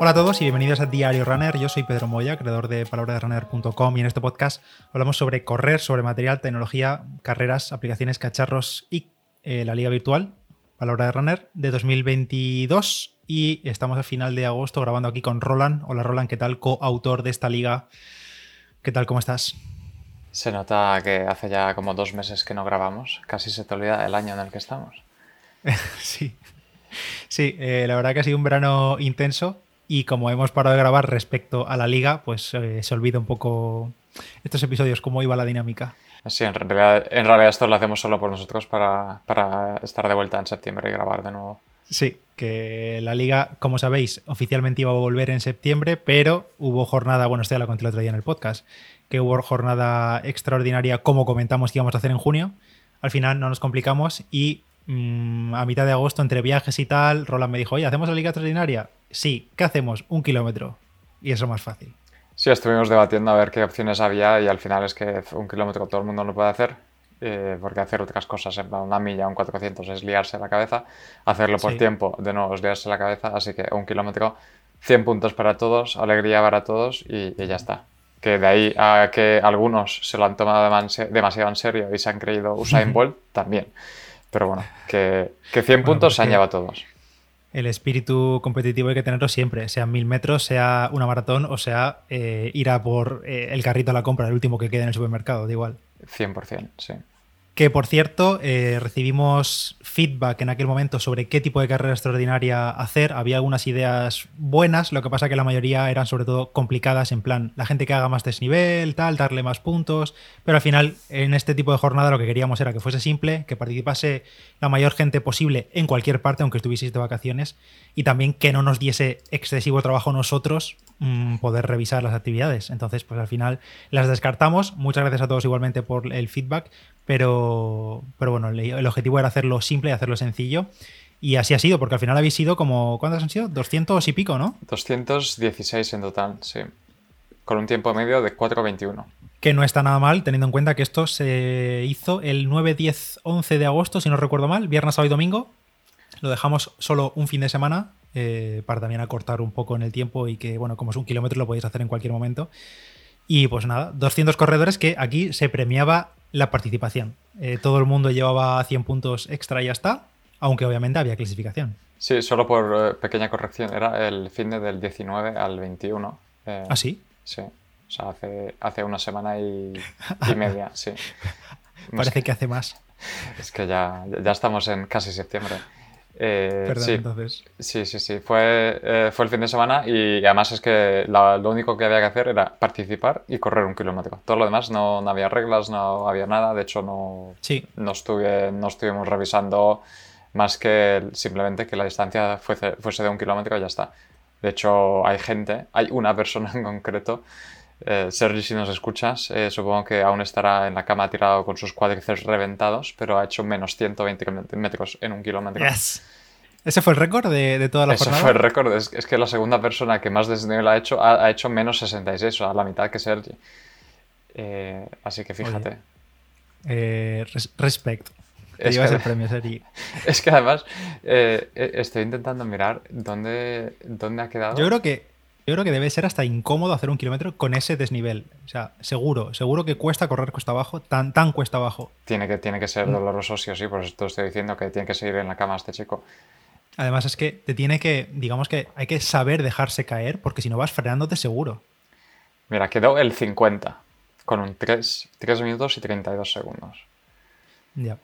Hola a todos y bienvenidos a Diario Runner. Yo soy Pedro Moya, creador de palabraderunner.com y en este podcast hablamos sobre correr, sobre material, tecnología, carreras, aplicaciones, cacharros y eh, la liga virtual, Palabra de Runner, de 2022 y estamos a final de agosto grabando aquí con Roland. Hola Roland, ¿qué tal? Coautor de esta liga. ¿Qué tal? ¿Cómo estás? Se nota que hace ya como dos meses que no grabamos. Casi se te olvida el año en el que estamos. sí. Sí, eh, la verdad que ha sido un verano intenso y como hemos parado de grabar respecto a la liga, pues eh, se olvida un poco estos episodios, cómo iba la dinámica. Sí, en realidad, en realidad esto lo hacemos solo por nosotros para, para estar de vuelta en septiembre y grabar de nuevo. Sí, que la liga, como sabéis, oficialmente iba a volver en septiembre, pero hubo jornada, bueno, esto ya lo conté el otro día en el podcast, que hubo jornada extraordinaria como comentamos que íbamos a hacer en junio. Al final no nos complicamos y mm, a mitad de agosto, entre viajes y tal, Roland me dijo, oye, ¿hacemos la liga extraordinaria? Sí, ¿qué hacemos? Un kilómetro. Y eso más fácil. Sí, estuvimos debatiendo a ver qué opciones había y al final es que un kilómetro todo el mundo lo puede hacer, eh, porque hacer otras cosas, en una milla, un 400 es liarse la cabeza, hacerlo por tiempo, de nuevo es liarse la cabeza, así que un kilómetro, 100 puntos para todos, alegría para todos y, ya está. Que de ahí a que algunos se lo han tomado demasiado en serio y se han creído Usain Bolt, también. Pero bueno, que, que 100 puntos se han llevado todos el espíritu competitivo hay que tenerlo siempre, sea mil metros, sea una maratón o sea eh, ir a por eh, el carrito a la compra, el último que quede en el supermercado, da igual. 100%, sí. Que por cierto, eh, recibimos feedback en aquel momento sobre qué tipo de carrera extraordinaria hacer. Había algunas ideas buenas, lo que pasa que la mayoría eran sobre todo complicadas, en plan, la gente que haga más desnivel, tal, darle más puntos. Pero al final, en este tipo de jornada lo que queríamos era que fuese simple, que participase la mayor gente posible en cualquier parte, aunque estuvieseis de vacaciones, y también que no nos diese excesivo trabajo nosotros mm, poder revisar las actividades. Entonces, pues al final las descartamos. Muchas gracias a todos igualmente por el feedback pero, pero bueno, el objetivo era hacerlo simple y hacerlo sencillo. Y así ha sido, porque al final habéis sido como. ¿Cuántos han sido? 200 y pico, ¿no? 216 en total, sí. Con un tiempo medio de 4.21. Que no está nada mal, teniendo en cuenta que esto se hizo el 9, 10, 11 de agosto, si no recuerdo mal, viernes, sábado y domingo. Lo dejamos solo un fin de semana eh, para también acortar un poco en el tiempo y que, bueno, como es un kilómetro, lo podéis hacer en cualquier momento. Y pues nada, 200 corredores que aquí se premiaba la participación. Eh, todo el mundo llevaba 100 puntos extra y ya está, aunque obviamente había clasificación. Sí, solo por eh, pequeña corrección. Era el fin de del 19 al 21. Eh, ¿Ah, sí? Sí. O sea, hace, hace una semana y, media, sí. Parece que hace más. Es que ya, ya estamos en casi septiembre. Eh, sí, entonces. Sí, sí, sí. Fue, eh, fue el fin de semana y además es que lo único que había que hacer era participar y correr un kilómetro. Todo lo demás no, no había reglas, no había nada. De hecho, no, sí. no, estuve, no estuvimos revisando más que simplemente que la distancia fuese, fuese de un kilómetro y ya está. De hecho, hay gente, hay una persona en concreto eh, Sergi, si nos escuchas, eh, supongo que aún estará en la cama tirado con sus cuádriceps reventados, pero ha hecho menos 120 metros en un kilómetro. ¿Ese fue el récord de, toda la Ese jornada? fue el récord. Es, que la segunda persona que más desnivel ha hecho ha, hecho menos 66, o sea, la mitad que Sergi. Eh, así que fíjate. respect. Te llevas el premio, Sergi. Es que además estoy intentando mirar dónde, dónde ha quedado. Yo creo que yo creo que debe ser hasta incómodo hacer un kilómetro con ese desnivel. O sea, seguro, seguro que cuesta correr cuesta abajo, tan, tan cuesta abajo. Tiene que, tiene que ser mm. doloroso, sí o sí, por eso te estoy diciendo que tiene que seguir en la cama este chico. Además es que te tiene que, digamos que hay que saber dejarse caer, porque si no vas frenándote seguro. Mira, quedó el 50, con un 3, 3 minutos y 32 segundos. Ya.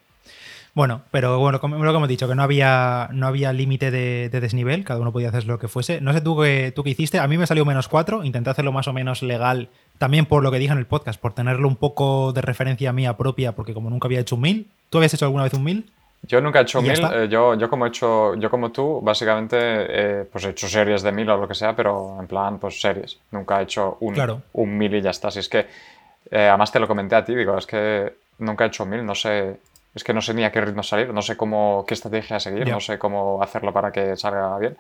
Bueno, pero bueno, como, lo que hemos dicho, que no había, no había límite de, desnivel, cada uno podía hacer lo que fuese. No sé tú qué, tú qué hiciste, a mí me salió menos 4, intenté hacerlo más o menos legal, también por lo que dije en el podcast, por tenerlo un poco de referencia mía propia, porque como nunca había hecho un 1000, ¿tú habías hecho alguna vez un 1000? Yo nunca he hecho un 1000, eh, yo, yo, como he hecho, yo como tú, básicamente, eh, pues he hecho series de 1000 o lo que sea, pero en plan, pues series. Nunca he hecho un, un 1000 y ya está. Si es que, eh, además te lo comenté a ti, digo, es que nunca he hecho 1000, no sé, es que no sé ni a qué ritmo salir, no sé cómo, qué estrategia seguir, no sé cómo hacerlo para que salga bien.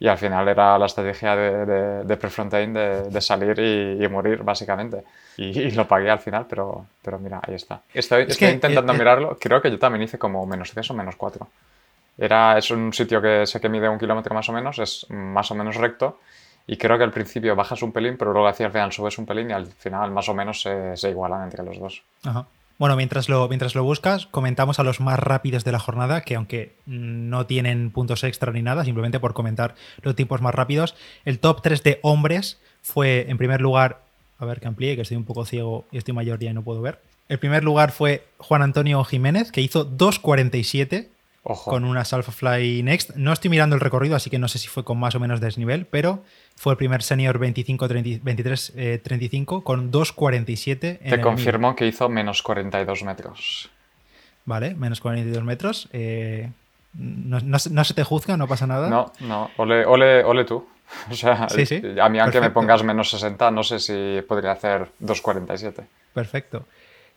Y al final era la estrategia de, de, de Prefrontain de, salir y, morir, básicamente. Y, lo pagué al final, pero, pero mira, ahí está. Estoy, intentando eh, eh, mirarlo. Creo que yo también hice como menos 3 o menos 4. Era, es un sitio que sé que mide un kilómetro más o menos, es más o menos recto. Y creo que al principio bajas un pelín, pero luego hacia el final subes un pelín y al final más o menos se, se igualan entre los dos. Ajá. Bueno, mientras lo, mientras lo buscas, comentamos a los más rápidos de la jornada, que aunque no tienen puntos extra ni nada, simplemente por comentar los tiempos más rápidos, el top 3 de hombres fue, en primer lugar, a ver que amplíe, que estoy un poco ciego y estoy mayor y no puedo ver. El primer lugar fue Juan Antonio Jiménez, que hizo 2.47 con una Alpha Fly Next. No estoy mirando el recorrido, así que no sé si fue con más o menos desnivel, pero fue el primer senior 23-35 con 2.47. Te confirmo que hizo menos 42 metros. Vale, menos 42 metros. Eh, no, se te juzga, no pasa nada. No, no, ole, ole, ole tú. O sea, a mí aunque me pongas menos 60, no sé si podría hacer 2.47. Perfecto.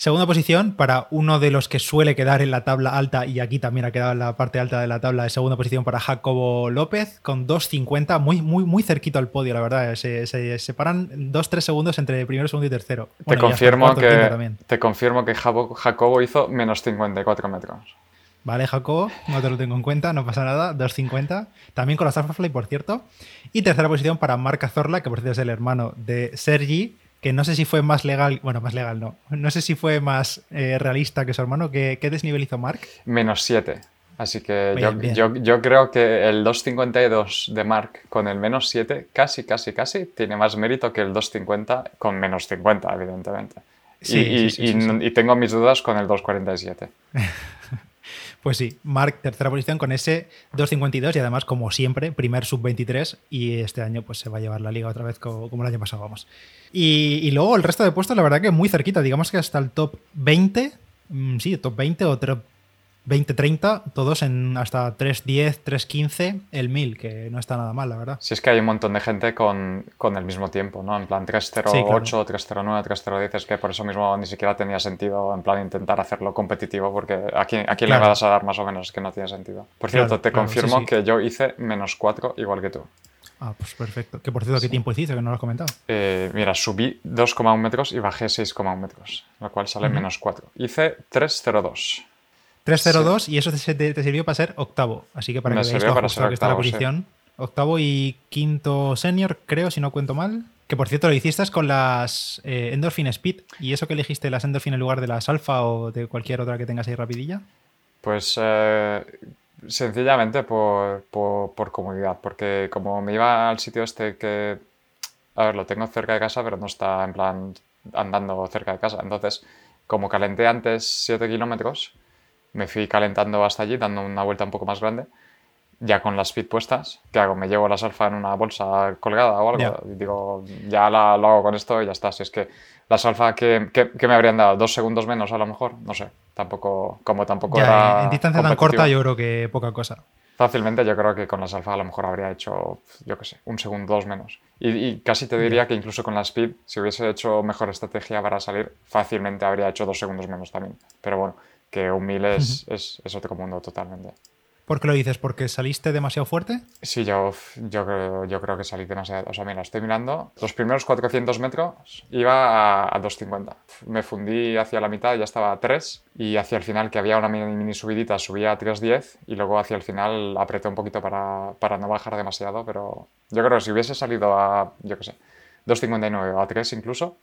Segunda posición para uno de los que suele quedar en la tabla alta, y aquí también ha quedado en la parte alta de la tabla, de segunda posición para Jacobo López, con 2.50, muy, muy, muy cerquito al podio, la verdad. Se, separan 2-3 segundos entre primero, segundo y tercero. te, confirmo que, te confirmo que Jacobo hizo menos 54 metros. Vale, Jacobo, no te lo tengo en cuenta, no pasa nada, 2.50. También con la Starfly, por cierto. Y tercera posición para Marca Zorla, que por cierto es el hermano de Sergi, que no sé si fue más legal, bueno, más legal no, no sé si fue más eh, realista que su hermano. ¿Qué, ¿Qué, desnivel hizo Mark? Menos 7. Así que yo, Yo, creo que el 2.52 de Mark con el menos 7 casi, casi, casi tiene más mérito que el 2.50 con menos 50, evidentemente. Sí, y, y, tengo mis dudas con el 2.47. Pues sí, Mark tercera posición con ese 2.52 y además, como siempre, primer sub-23 y este año pues se va a llevar la liga otra vez como, el año pasado, vamos. Y, luego el resto de puestos, la verdad que muy cerquita, digamos que hasta el top 20, mm, sí, top 20 o top 20-30, todos en hasta 3-10, 3-15, el 1000, que no está nada mal, la verdad. Sí, es que hay un montón de gente con, con el mismo tiempo, ¿no? En plan 3-0-8, 3-0-9, 3-0-10, es que por eso mismo ni siquiera tenía sentido, en plan, intentar hacerlo competitivo, porque a quién, a quién le vas a dar más o menos, que no tiene sentido. Por cierto, te confirmo que yo hice menos 4 igual que tú. Ah, pues perfecto. Que por cierto, ¿qué tiempo hiciste que no lo has comentado? Eh, mira, subí 2,1 metros y bajé 6,1 metros, lo cual sale menos 4. Hice 3,02. 3-0-2 y eso te, sirvió para ser octavo. Así que para que veáis para ser que está la posición. Octavo y quinto senior, creo, si no cuento mal. Que por cierto lo hiciste con las eh, Endorphin Speed. ¿Y eso que elegiste las Endorphin en lugar de las Alpha o de cualquier otra que tengas ahí rapidilla? Pues eh, sencillamente por, por, comodidad. Porque como me iba al sitio este que. A ver, lo tengo cerca de casa, pero no está en plan andando cerca de casa. Entonces, como calenté antes 7 kilómetros me fui calentando hasta allí, dando una vuelta un poco más grande, ya con las speed puestas. ¿Qué hago? ¿Me llevo las alfa en una bolsa colgada o algo? Y digo, ya la, lo hago con esto y ya está. Si es que las alfa, ¿qué, me habrían dado? ¿Dos segundos menos a lo mejor? No sé. Tampoco, como tampoco era. En distancia tan corta, yo creo que poca cosa. Fácilmente, yo creo que con las alfa a lo mejor habría hecho, yo qué sé, un segundo, dos menos. Y, casi te diría que incluso con la speed, si hubiese hecho mejor estrategia para salir, fácilmente habría hecho dos segundos menos también. Pero bueno, que un 1000 es, es, otro mundo totalmente. ¿Por qué lo dices? ¿Porque saliste demasiado fuerte? Sí, yo, yo, creo, yo creo que salí demasiado. O sea, mira, estoy mirando. Los primeros 400 metros iba a, 250. Me fundí hacia la mitad, ya estaba a 3. Y hacia el final, que había una mini, subidita, subía a 3.10. Y luego hacia el final apreté un poquito para, para no bajar demasiado. Pero yo creo que si hubiese salido a, yo qué sé, 2.59 o a 3 incluso,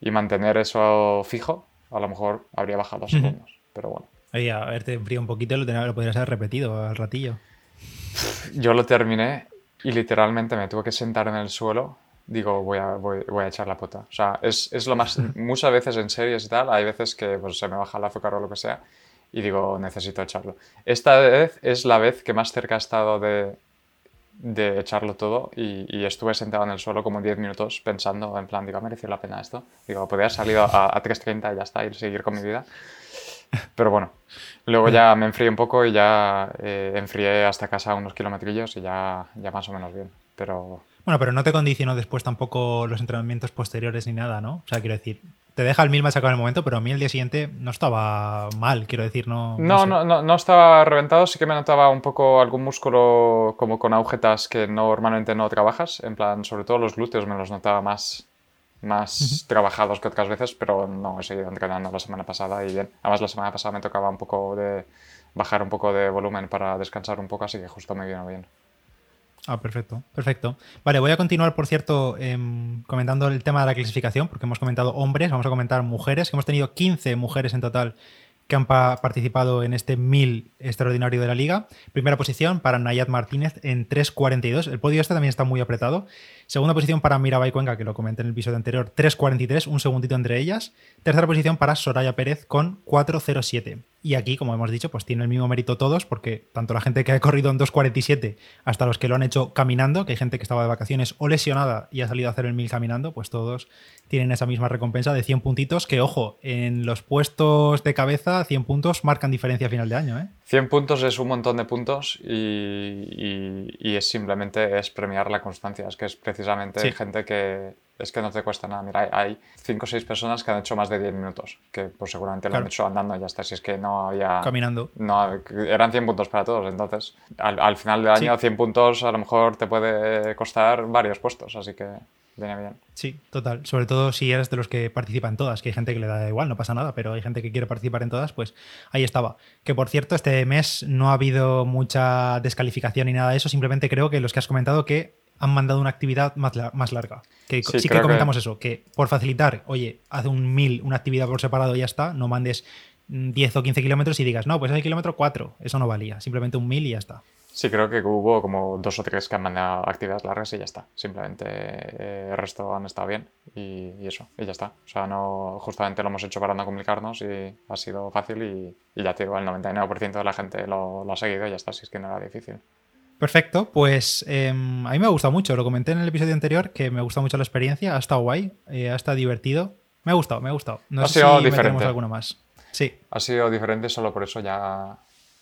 y mantener eso fijo, a lo mejor habría bajado dos segundos pero bueno. Oye, a ver, te enfría un poquito, lo, lo podrías haber repetido al ratillo. Yo lo terminé y literalmente me tuve que sentar en el suelo. Digo, voy a, voy, a echar la pota. O sea, es, es, lo más. Muchas veces en series y tal, hay veces que pues, se me baja el azúcar o lo que sea y digo, necesito echarlo. Esta vez es la vez que más cerca he estado de, de echarlo todo y, estuve sentado en el suelo como 10 minutos pensando, en plan, digo, ¿ha merecido la pena esto? Digo, podría haber salido a, a 3.30 y ya está, y seguir con mi vida. Pero bueno, luego ya me enfrié un poco y ya eh, enfrié hasta casa unos kilometrillos y ya, ya más o menos bien. Pero... Bueno, pero no te condicionó después tampoco los entrenamientos posteriores ni nada, ¿no? O sea, quiero decir, te deja el mil más acá en el momento, pero a mí el día siguiente no estaba mal, quiero decir, no. No, no, no, no, estaba reventado, sí que me notaba un poco algún músculo como con agujetas que normalmente no trabajas, en plan, sobre todo los glúteos me los notaba más, más trabajados que otras veces, pero no he seguido entrenando la semana pasada y bien. Además, la semana pasada me tocaba un poco de bajar un poco de volumen para descansar un poco, así que justo me vino bien. Ah, perfecto, perfecto. Vale, voy a continuar, por cierto, em, comentando el tema de la clasificación, porque hemos comentado hombres, vamos a comentar mujeres, hemos tenido 15 mujeres en total que han participado en este 1000 extraordinario de la liga. Primera posición para Nayat Martínez en 3.42. El podio este también está muy apretado. Segunda posición para Mirabai Cuenca, que lo comenté en el episodio anterior, 3.43, un segundito entre ellas. Tercera posición para Soraya Pérez con 4.07. Y aquí, como hemos dicho, pues tiene el mismo mérito todos, porque tanto la gente que ha corrido en 2.47 hasta los que lo han hecho caminando, que hay gente que estaba de vacaciones o lesionada y ha salido a hacer el 1000 caminando, pues todos tienen esa misma recompensa de 100 puntitos, que ojo, en los puestos de cabeza, 100 puntos marcan diferencia a final de año. ¿eh? 100 puntos es un montón de puntos y, es simplemente es premiar la constancia. Es que es precisamente gente que es que no te cuesta nada. Mira, hay 5 o 6 personas que han hecho más de 10 minutos, que pues seguramente lo han hecho andando y ya está. Si es que no había... Caminando. No, eran 100 puntos para todos. Entonces, al, final del año, 100 puntos a lo mejor te puede costar varios puestos. Así que viene bien. Sí, total. Sobre todo si eres de los que participan todas, que hay gente que le da igual, no pasa nada, pero hay gente que quiere participar en todas, pues ahí estaba. Que por cierto, este mes no ha habido mucha descalificación ni nada de eso, simplemente creo que los que has comentado que han mandado una actividad más, más larga. Que sí, que comentamos eso, que por facilitar, oye, haz un mil, una actividad por separado y ya está, no mandes 10 o 15 kilómetros y digas, no, pues es el kilómetro 4, eso no valía, simplemente un mil y ya está. Sí, creo que hubo como dos o tres que han mandado actividades largas y ya está. Simplemente eh, el resto han estado bien y, eso, y ya está. O sea, no, justamente lo hemos hecho para no complicarnos y ha sido fácil y, ya te digo, el 99% de la gente lo, ha seguido y ya está, si es que no era difícil. Perfecto, pues em, a mí me ha gustado mucho, lo comenté en el episodio anterior que me gusta mucho la experiencia, ha estado guay, eh, ha estado divertido, me ha gustado, me ha gustado. No ha sé sido si diferente. alguna más. Sí. Ha sido diferente, solo por eso ya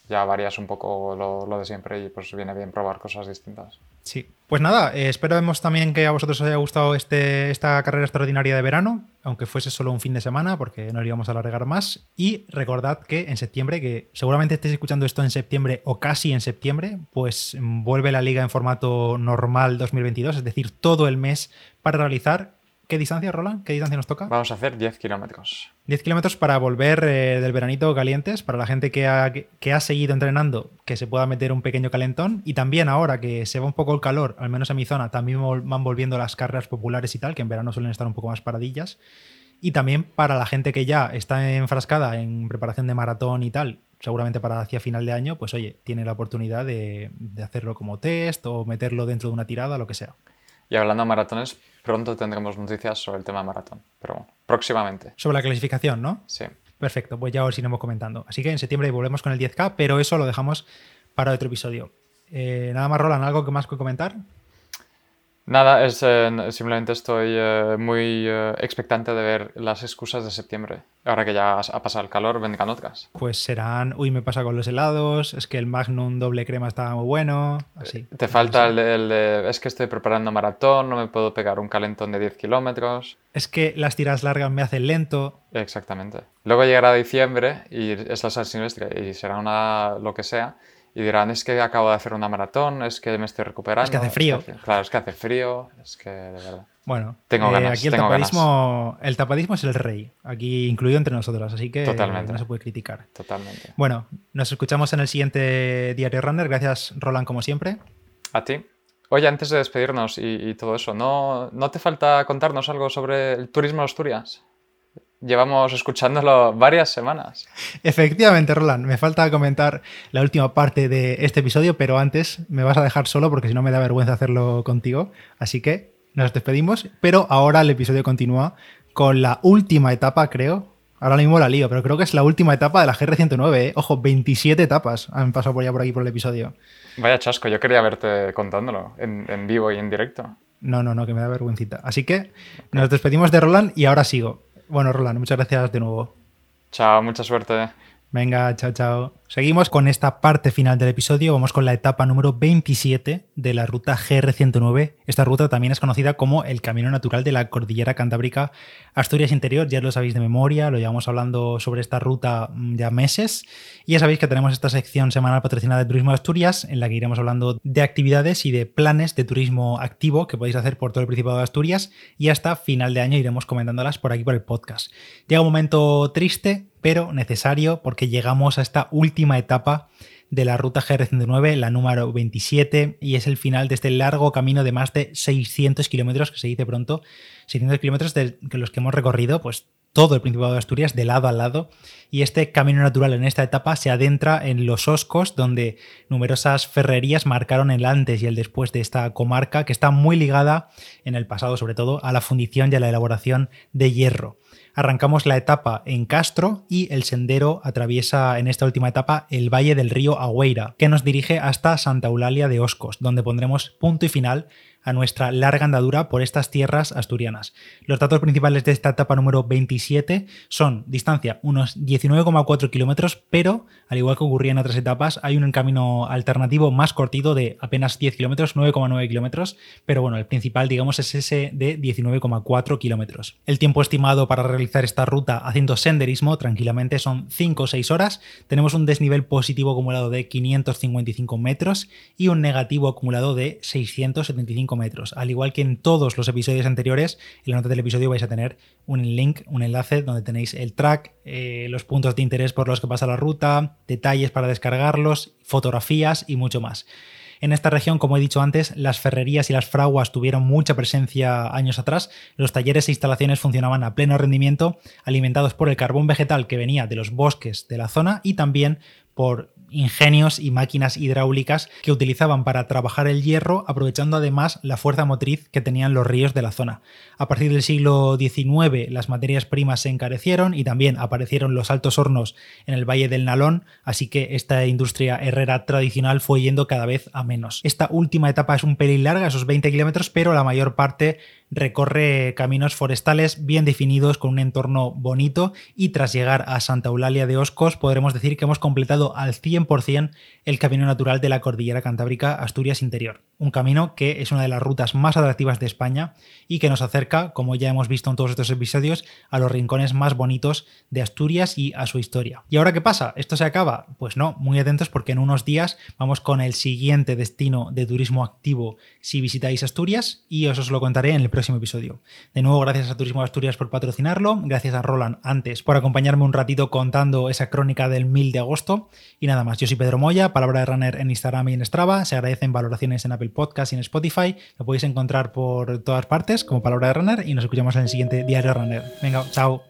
ya varías un poco lo, de siempre y pues viene bien probar cosas distintas. Sí, pues nada, eh, también que a vosotros os haya gustado este, esta carrera extraordinaria de verano, aunque fuese solo un fin de semana, porque no lo íbamos a alargar más. Y recordad que en septiembre, que seguramente estéis escuchando esto en septiembre o casi en septiembre, pues vuelve la liga en formato normal 2022, es decir, todo el mes para realizar ¿Qué distancia, Roland? ¿Qué distancia nos toca? Vamos a hacer 10 kilómetros. 10 kilómetros para volver eh, del veranito calientes, para la gente que ha, que ha, seguido entrenando, que se pueda meter un pequeño calentón. Y también ahora que se va un poco el calor, al menos en mi zona, también van volviendo las carreras populares y tal, que en verano suelen estar un poco más paradillas. Y también para la gente que ya está enfrascada en preparación de maratón y tal, seguramente para hacia final de año, pues oye, tiene la oportunidad de, de hacerlo como test o meterlo dentro de una tirada, lo que sea. Y hablando de maratones, pronto tendremos noticias sobre el tema maratón, pero bueno, próximamente. Sobre la clasificación, ¿no? Sí. Perfecto, pues ya os iremos comentando. Así que en septiembre volvemos con el 10K, pero eso lo dejamos para otro episodio. Eh, nada más, Roland, ¿algo que más que comentar? Nada, es, eh, simplemente estoy eh, muy eh, expectante de ver las excusas de septiembre. Ahora que ya ha pasado el calor, vendrán otras. Pues serán, uy, me pasa con los helados, es que el Magnum doble crema estaba muy bueno, así. Te falta el de, es que estoy preparando maratón, no me puedo pegar un calentón de 10 kilómetros. Es que las tiras largas me hacen lento. Exactamente. Luego llegará diciembre y es la San Silvestre y será una lo que sea y dirán, es que acabo de hacer una maratón, es que me estoy recuperando. Es que hace frío. claro, es que hace frío, es que de verdad. Bueno, tengo eh, ganas, aquí el tapadismo, el tapadismo es el rey, aquí incluido entre nosotros, así que no se puede criticar. Totalmente. Bueno, nos escuchamos en el siguiente Diario Runner. Gracias, Roland, como siempre. A ti. Oye, antes de despedirnos y, y todo eso, ¿no, ¿no te falta contarnos algo sobre el turismo de Asturias? Llevamos escuchándolo varias semanas. Efectivamente, Roland, me falta comentar la última parte de este episodio, pero antes me vas a dejar solo porque si no me da vergüenza hacerlo contigo. Así que nos despedimos, pero ahora el episodio continúa con la última etapa, creo. Ahora mismo la lío, pero creo que es la última etapa de la GR109. ¿eh? Ojo, 27 etapas han pasado por ya por aquí por el episodio. Vaya chasco, yo quería verte contándolo en, en vivo y en directo. No, no, no, que me da vergüencita. Así que nos despedimos de Roland y ahora sigo. Bueno, Roland, muchas gracias de nuevo. Chao, mucha suerte. Venga, chao, chao. Seguimos con esta parte final del episodio. Vamos con la etapa número 27 de la ruta GR109. Esta ruta también es conocida como el Camino Natural de la Cordillera Cantábrica Asturias Interior. Ya lo sabéis de memoria, lo llevamos hablando sobre esta ruta mm, ya meses. Y ya sabéis que tenemos esta sección semanal patrocinada de Turismo de Asturias, en la que iremos hablando de actividades y de planes de turismo activo que podéis hacer por todo el Principado de Asturias. Y hasta final de año iremos comentándolas por aquí por el podcast. Llega un momento triste pero necesario porque llegamos a esta última etapa de la ruta GR109, la número 27, y es el final de este largo camino de más de 600 kilómetros, que se dice pronto, 600 kilómetros de los que hemos recorrido, pues todo el Principado de Asturias de lado a lado y este camino natural en esta etapa se adentra en los Oscos donde numerosas ferrerías marcaron el antes y el después de esta comarca que está muy ligada en el pasado sobre todo a la fundición y a la elaboración de hierro. Arrancamos la etapa en Castro y el sendero atraviesa en esta última etapa el valle del río Agüeira, que nos dirige hasta Santa Eulalia de Oscos, donde pondremos punto y final a nuestra larga andadura por estas tierras asturianas. Los datos principales de esta etapa número 27 son distancia unos 19,4 kilómetros, pero al igual que ocurría en otras etapas, hay un camino alternativo más cortito de apenas 10 kilómetros, 9,9 kilómetros, pero bueno, el principal digamos es ese de 19,4 kilómetros. El tiempo estimado para realizar esta ruta haciendo senderismo tranquilamente son 5 o 6 horas. Tenemos un desnivel positivo acumulado de 555 metros y un negativo acumulado de 675 metros. Al igual que en todos los episodios anteriores, en la nota del episodio vais a tener un link, un enlace donde tenéis el track, eh, los puntos de interés por los que pasa la ruta, detalles para descargarlos, fotografías y mucho más. En esta región, como he dicho antes, las ferrerías y las fraguas tuvieron mucha presencia años atrás. Los talleres e instalaciones funcionaban a pleno rendimiento, alimentados por el carbón vegetal que venía de los bosques de la zona y también por ingenios y máquinas hidráulicas que utilizaban para trabajar el hierro, aprovechando además la fuerza motriz que tenían los ríos de la zona. A partir del siglo XIX las materias primas se encarecieron y también aparecieron los altos hornos en el Valle del Nalón, así que esta industria herrera tradicional fue yendo cada vez a menos. Esta última etapa es un pelín larga, esos 20 kilómetros, pero la mayor parte recorre caminos forestales bien definidos con un entorno bonito y tras llegar a Santa Eulalia de Oscos podremos decir que hemos completado al 100% el camino natural de la cordillera cantábrica Asturias Interior. Un camino que es una de las rutas más atractivas de España y que nos acerca, como ya hemos visto en todos estos episodios, a los rincones más bonitos de Asturias y a su historia. ¿Y ahora qué pasa? ¿Esto se acaba? Pues no, muy atentos porque en unos días vamos con el siguiente destino de turismo activo si visitáis Asturias y os lo contaré en el próximo episodio. De nuevo, gracias a Turismo Asturias por patrocinarlo, gracias a Roland antes por acompañarme un ratito contando esa crónica del 1000 de agosto y nada más. Yo soy Pedro Moya, palabra de runner en Instagram y en Strava, se agradecen valoraciones en Apple Podcast y en Spotify, lo podéis encontrar por todas partes como palabra de runner y nos escuchamos en el siguiente diario runner. Venga, chao.